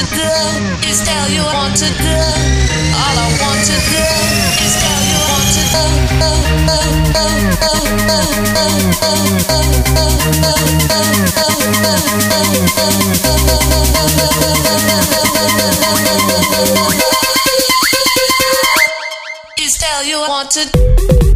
to do is tell you what to do. All I want to do is tell you what to do. Is tell you what to do.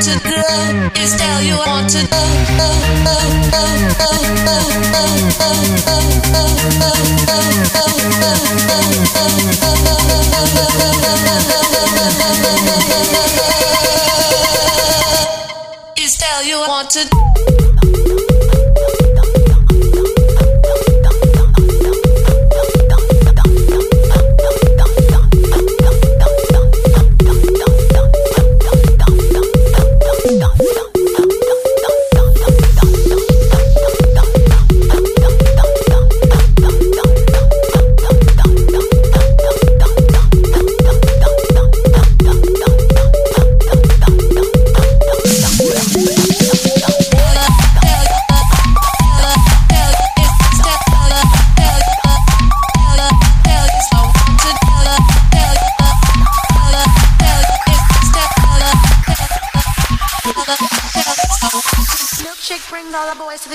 to grow is tell you want to know.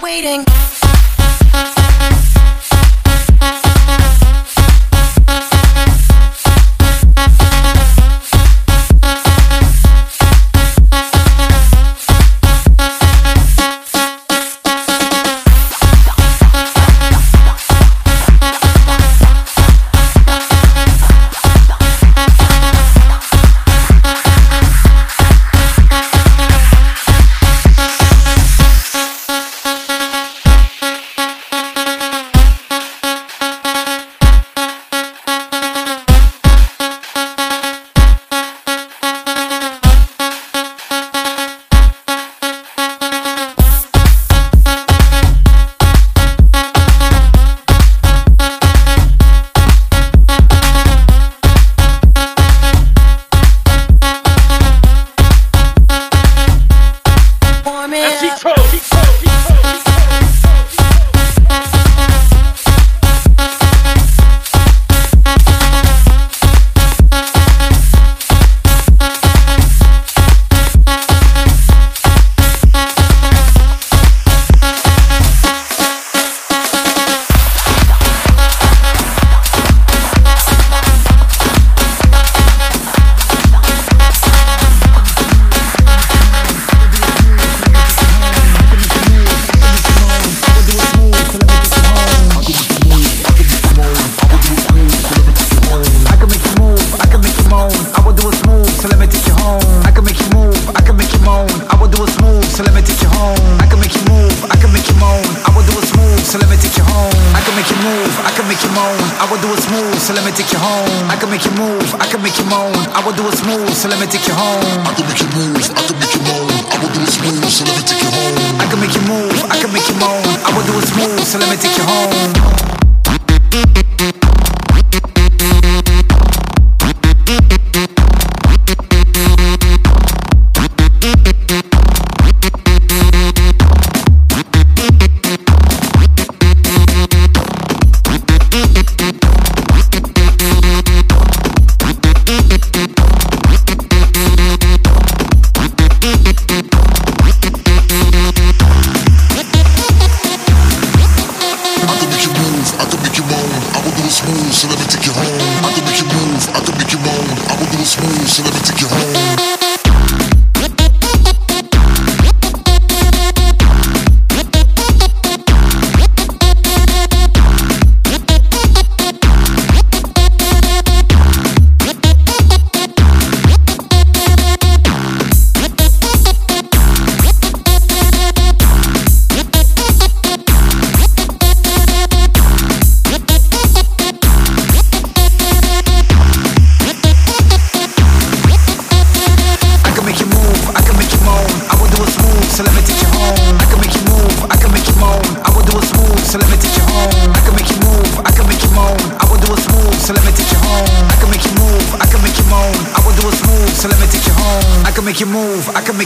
Waiting.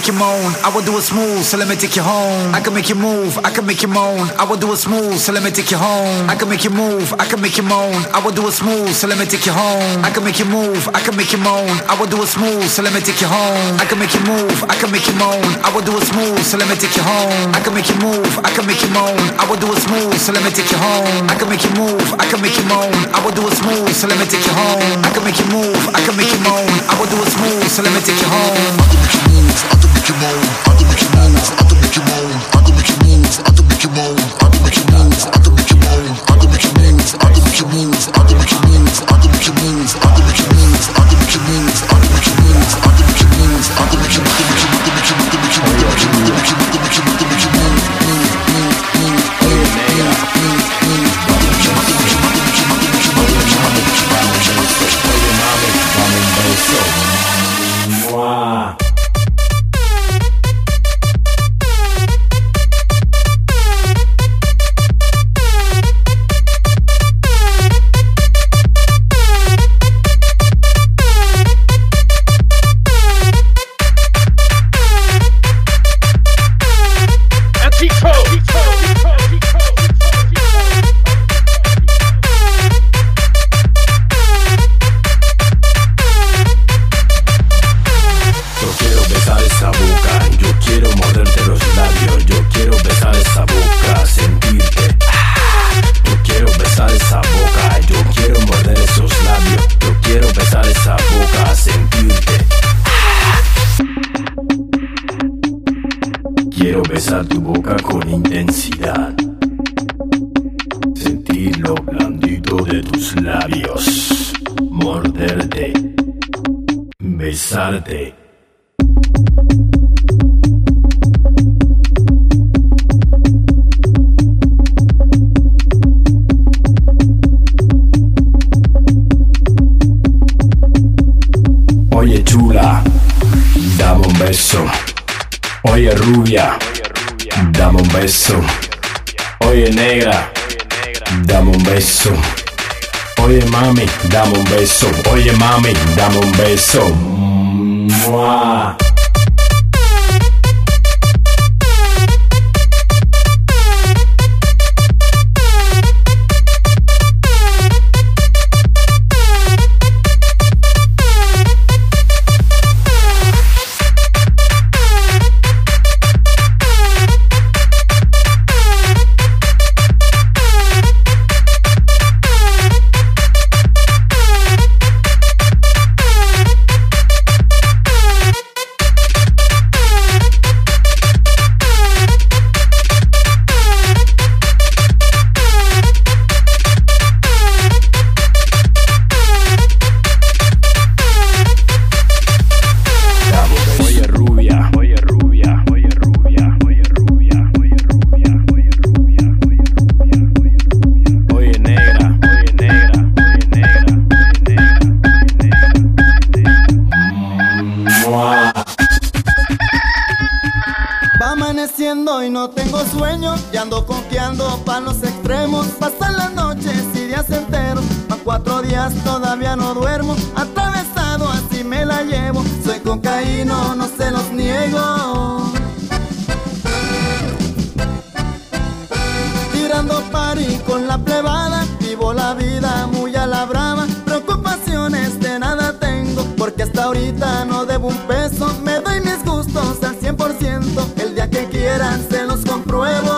make you moan. I will do it smooth, so let me take you home. I can make you move, I can make you moan. I will do it smooth, so let me take you home. I can make you move, I can make you moan. I will do it smooth, so let me take you home. I can make you move, I can make you moan. I will do it smooth, so let me take you home. I can make you move, I can make you moan. I will do it smooth, so let me take you home. I can make you move, I can make you moan. I will do it smooth, so let me take you home. I can make you move, I can make you moan. I will do it smooth, so let me take you home. I can make you move, I can make you moan. I will do it smooth, so let me take you home make you move, I can make you move, I can make you move, I can make you move, I can make you move. beso. Oye mami, dame un beso. Oye mami, dame un beso. Mua. y no tengo sueño Y ando confiando pa' los extremos. Pasan las noches y días enteros Pa' cuatro días todavía no duermo. Atravesado así me la llevo Soy cocaíno, no se los niego. Tirando pari con la plebada pruebo.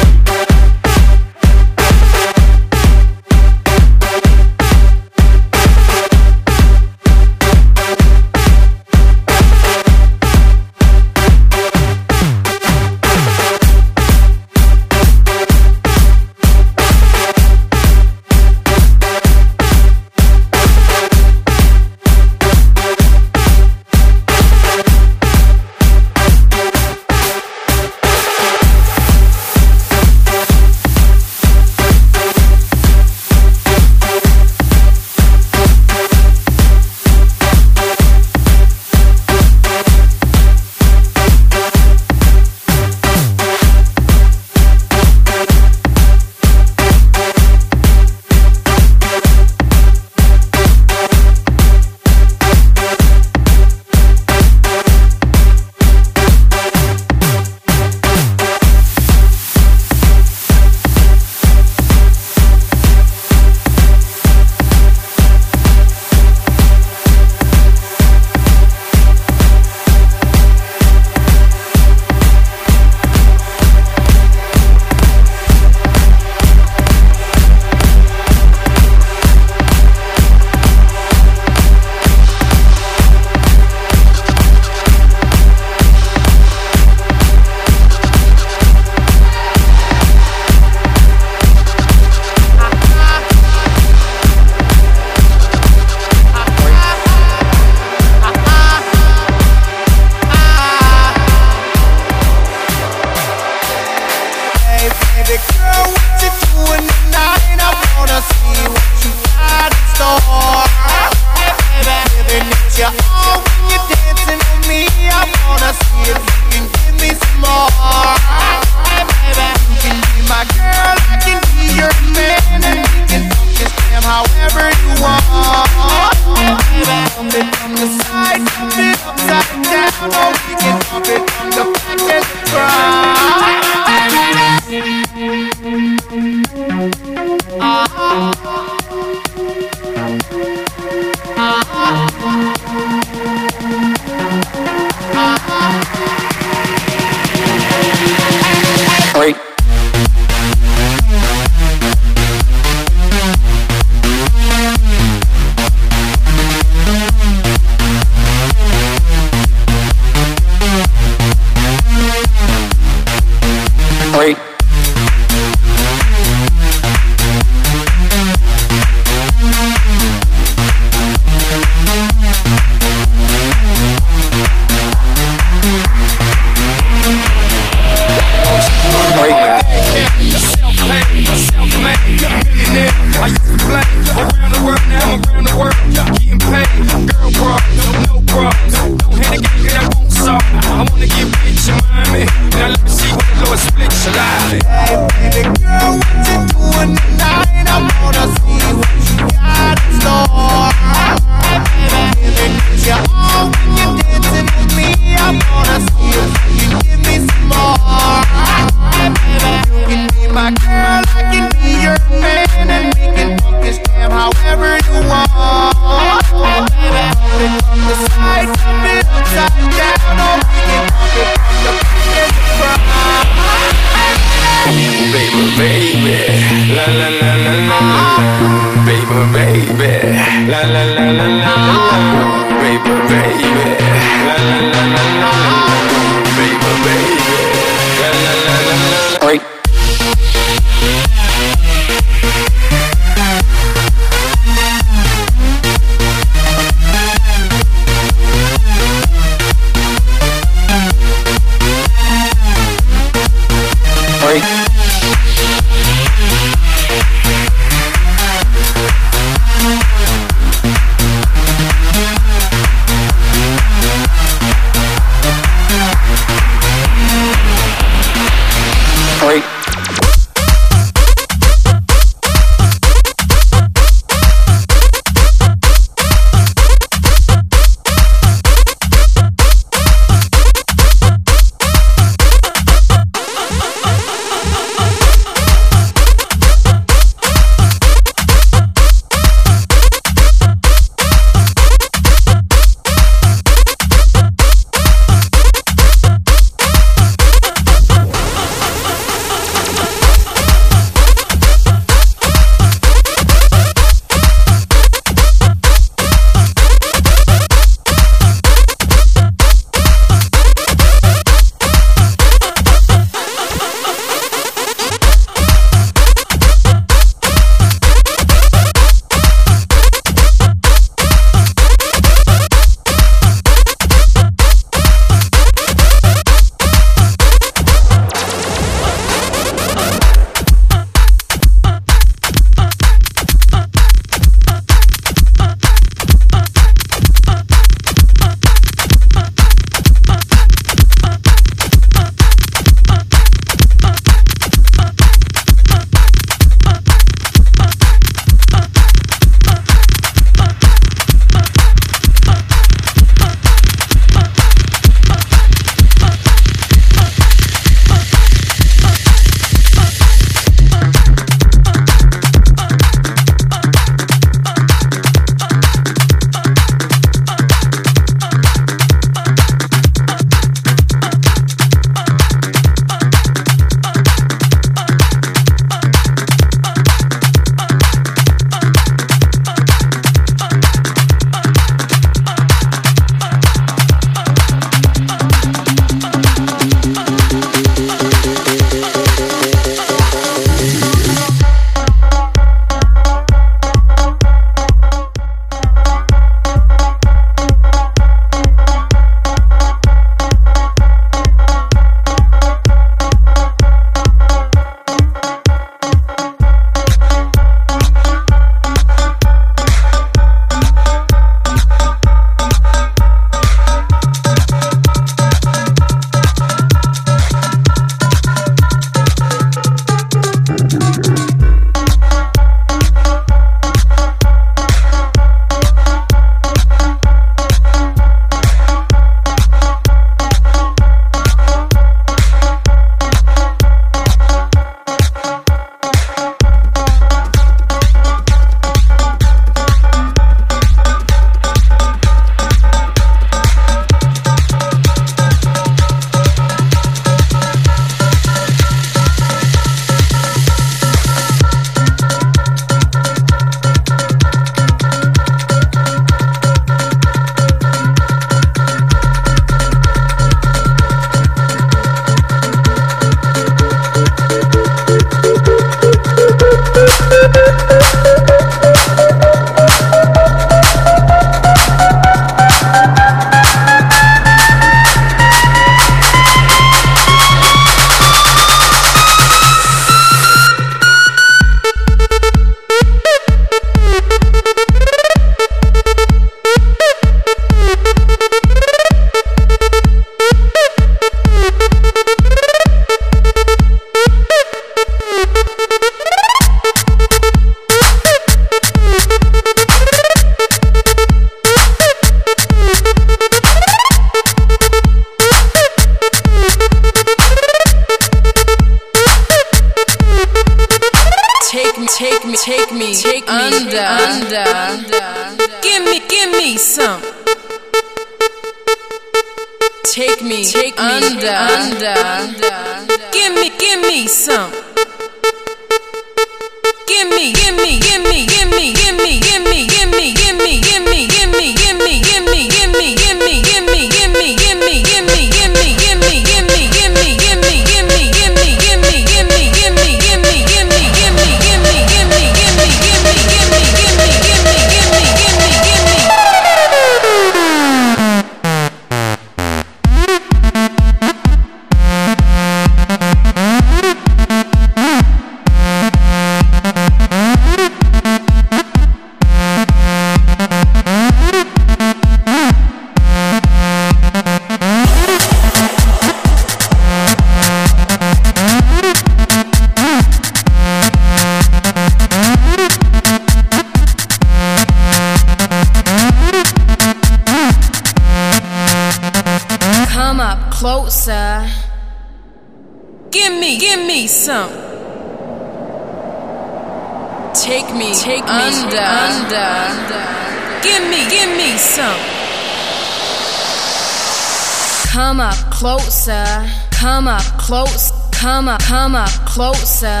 Close. Come up, come up closer.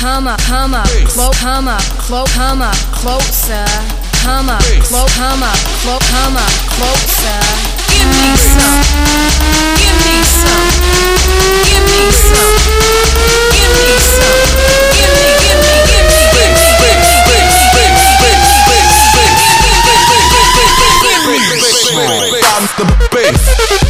Come up, come up, close, come up, close, come up closer. Come up, close, come up, close, come up closer. Give me some. Give me some. Give me some. Give me some. Give me, give me, give me, give me, give me, give me, give me, give me, give me, give me. I'm the bass.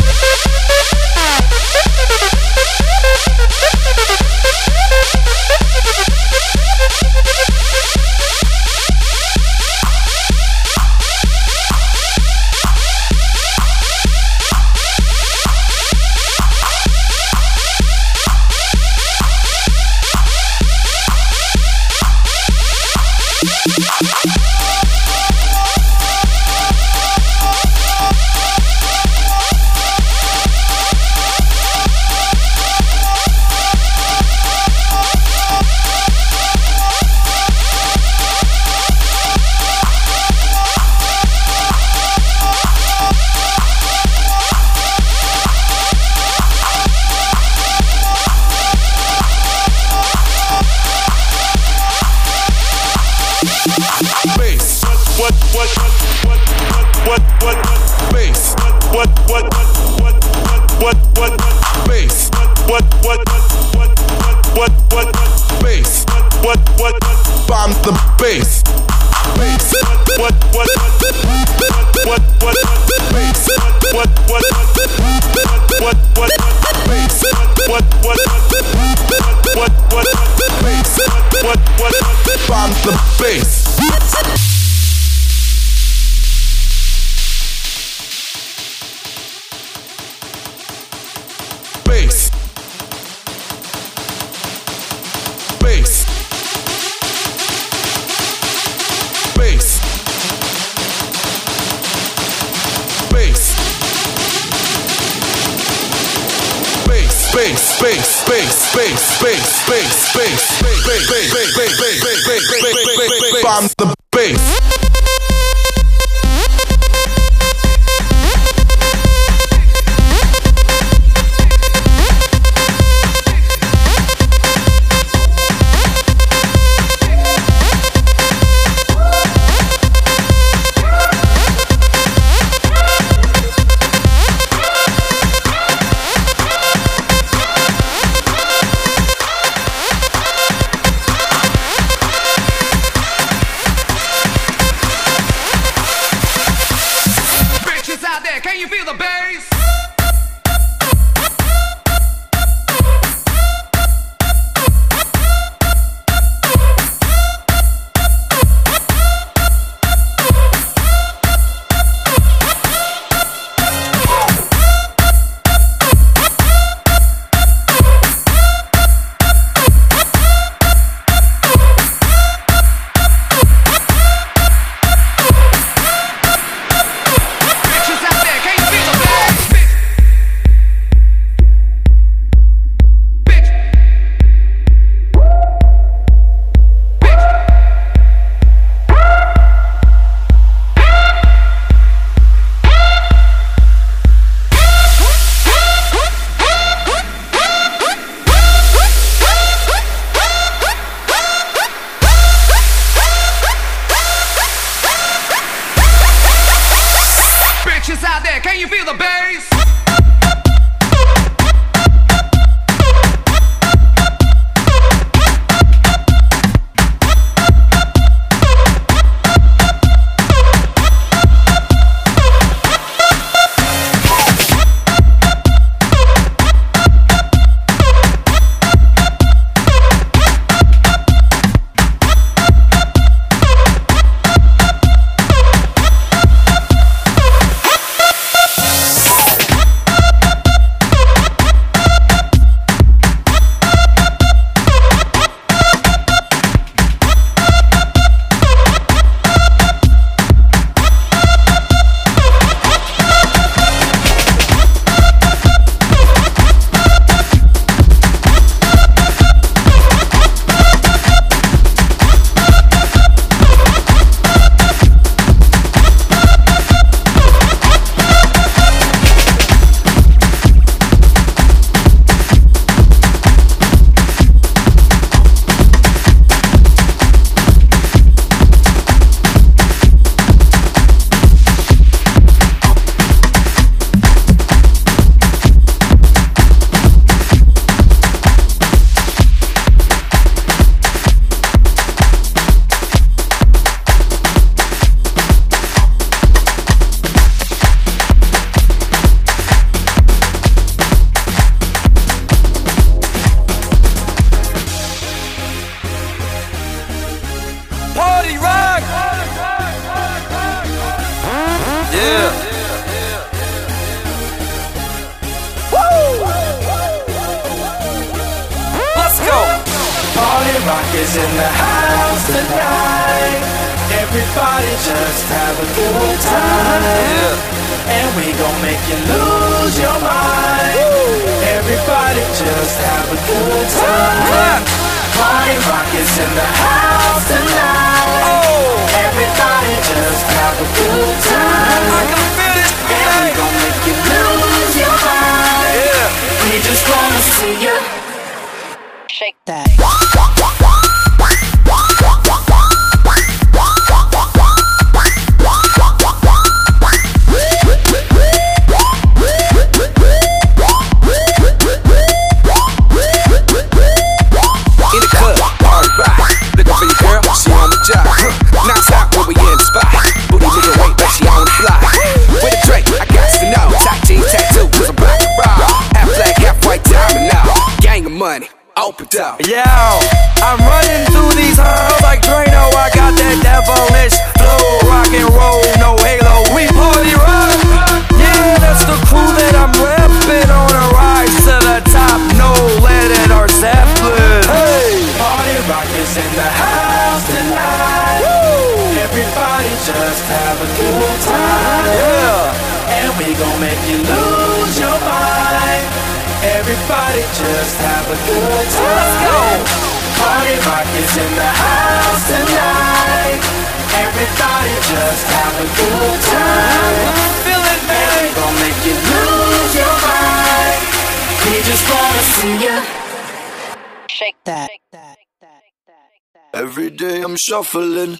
just have a good time. And we gon' make you lose your mind. Everybody just have a good time. Party rock is in the house tonight. Everybody just have a good time. And we gon' make you lose your mind. We just wanna see you. Shake that. open down. Yo, I'm running through these halls like Drano. I got that devilish flow, rock and roll, no halo. We party rock. Yeah, that's the crew that I'm repping on a rise to the top. No Lennon or Zeppelin. Hey, party rock is in the house tonight. Everybody just have a good time. Yeah, and we gon' make you lose your mind. Everybody just have a good time. Let's go. Party rock is in the house tonight. Everybody just have a good time. Feel it, baby. Gonna make you lose your mind. We just wanna see you. Shake that. Every day I'm shuffling.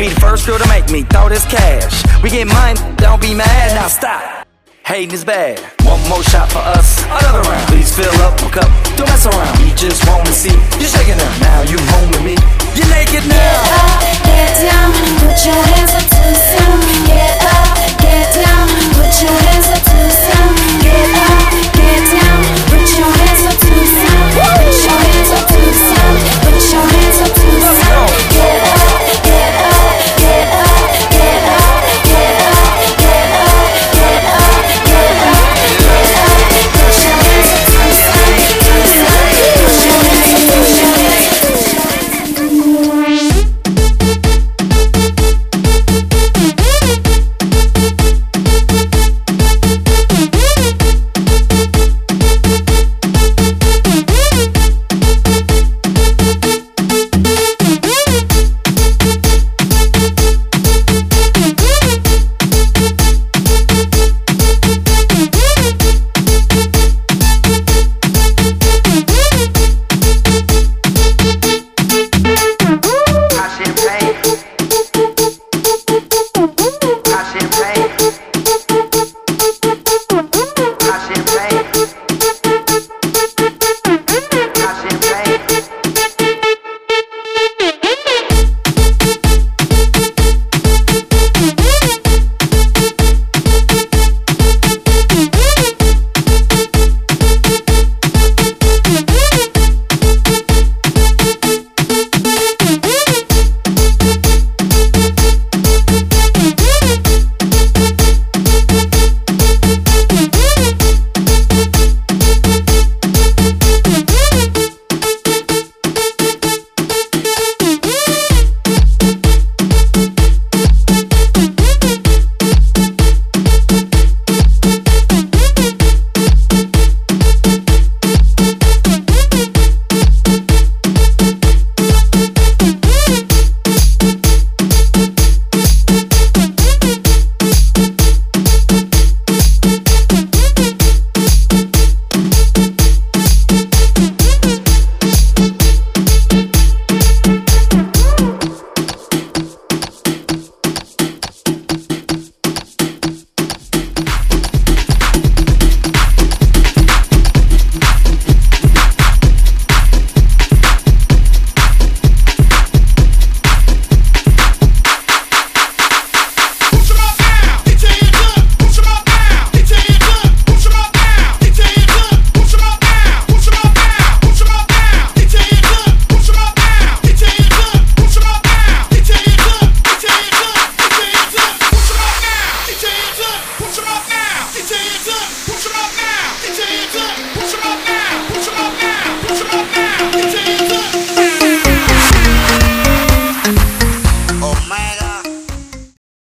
Be the first girl to make me throw this cash. We get mine, don't be mad, now stop. Hating is bad. One more shot for us, another round. Please fill up my cup, don't mess around. We just wanna see you shaking them. Now you home with me, You're naked now. Get up, get down, put your hands up to the sound. Get up, get down, put your hands up to the sound. Get up, get down, put your hands up to the sound.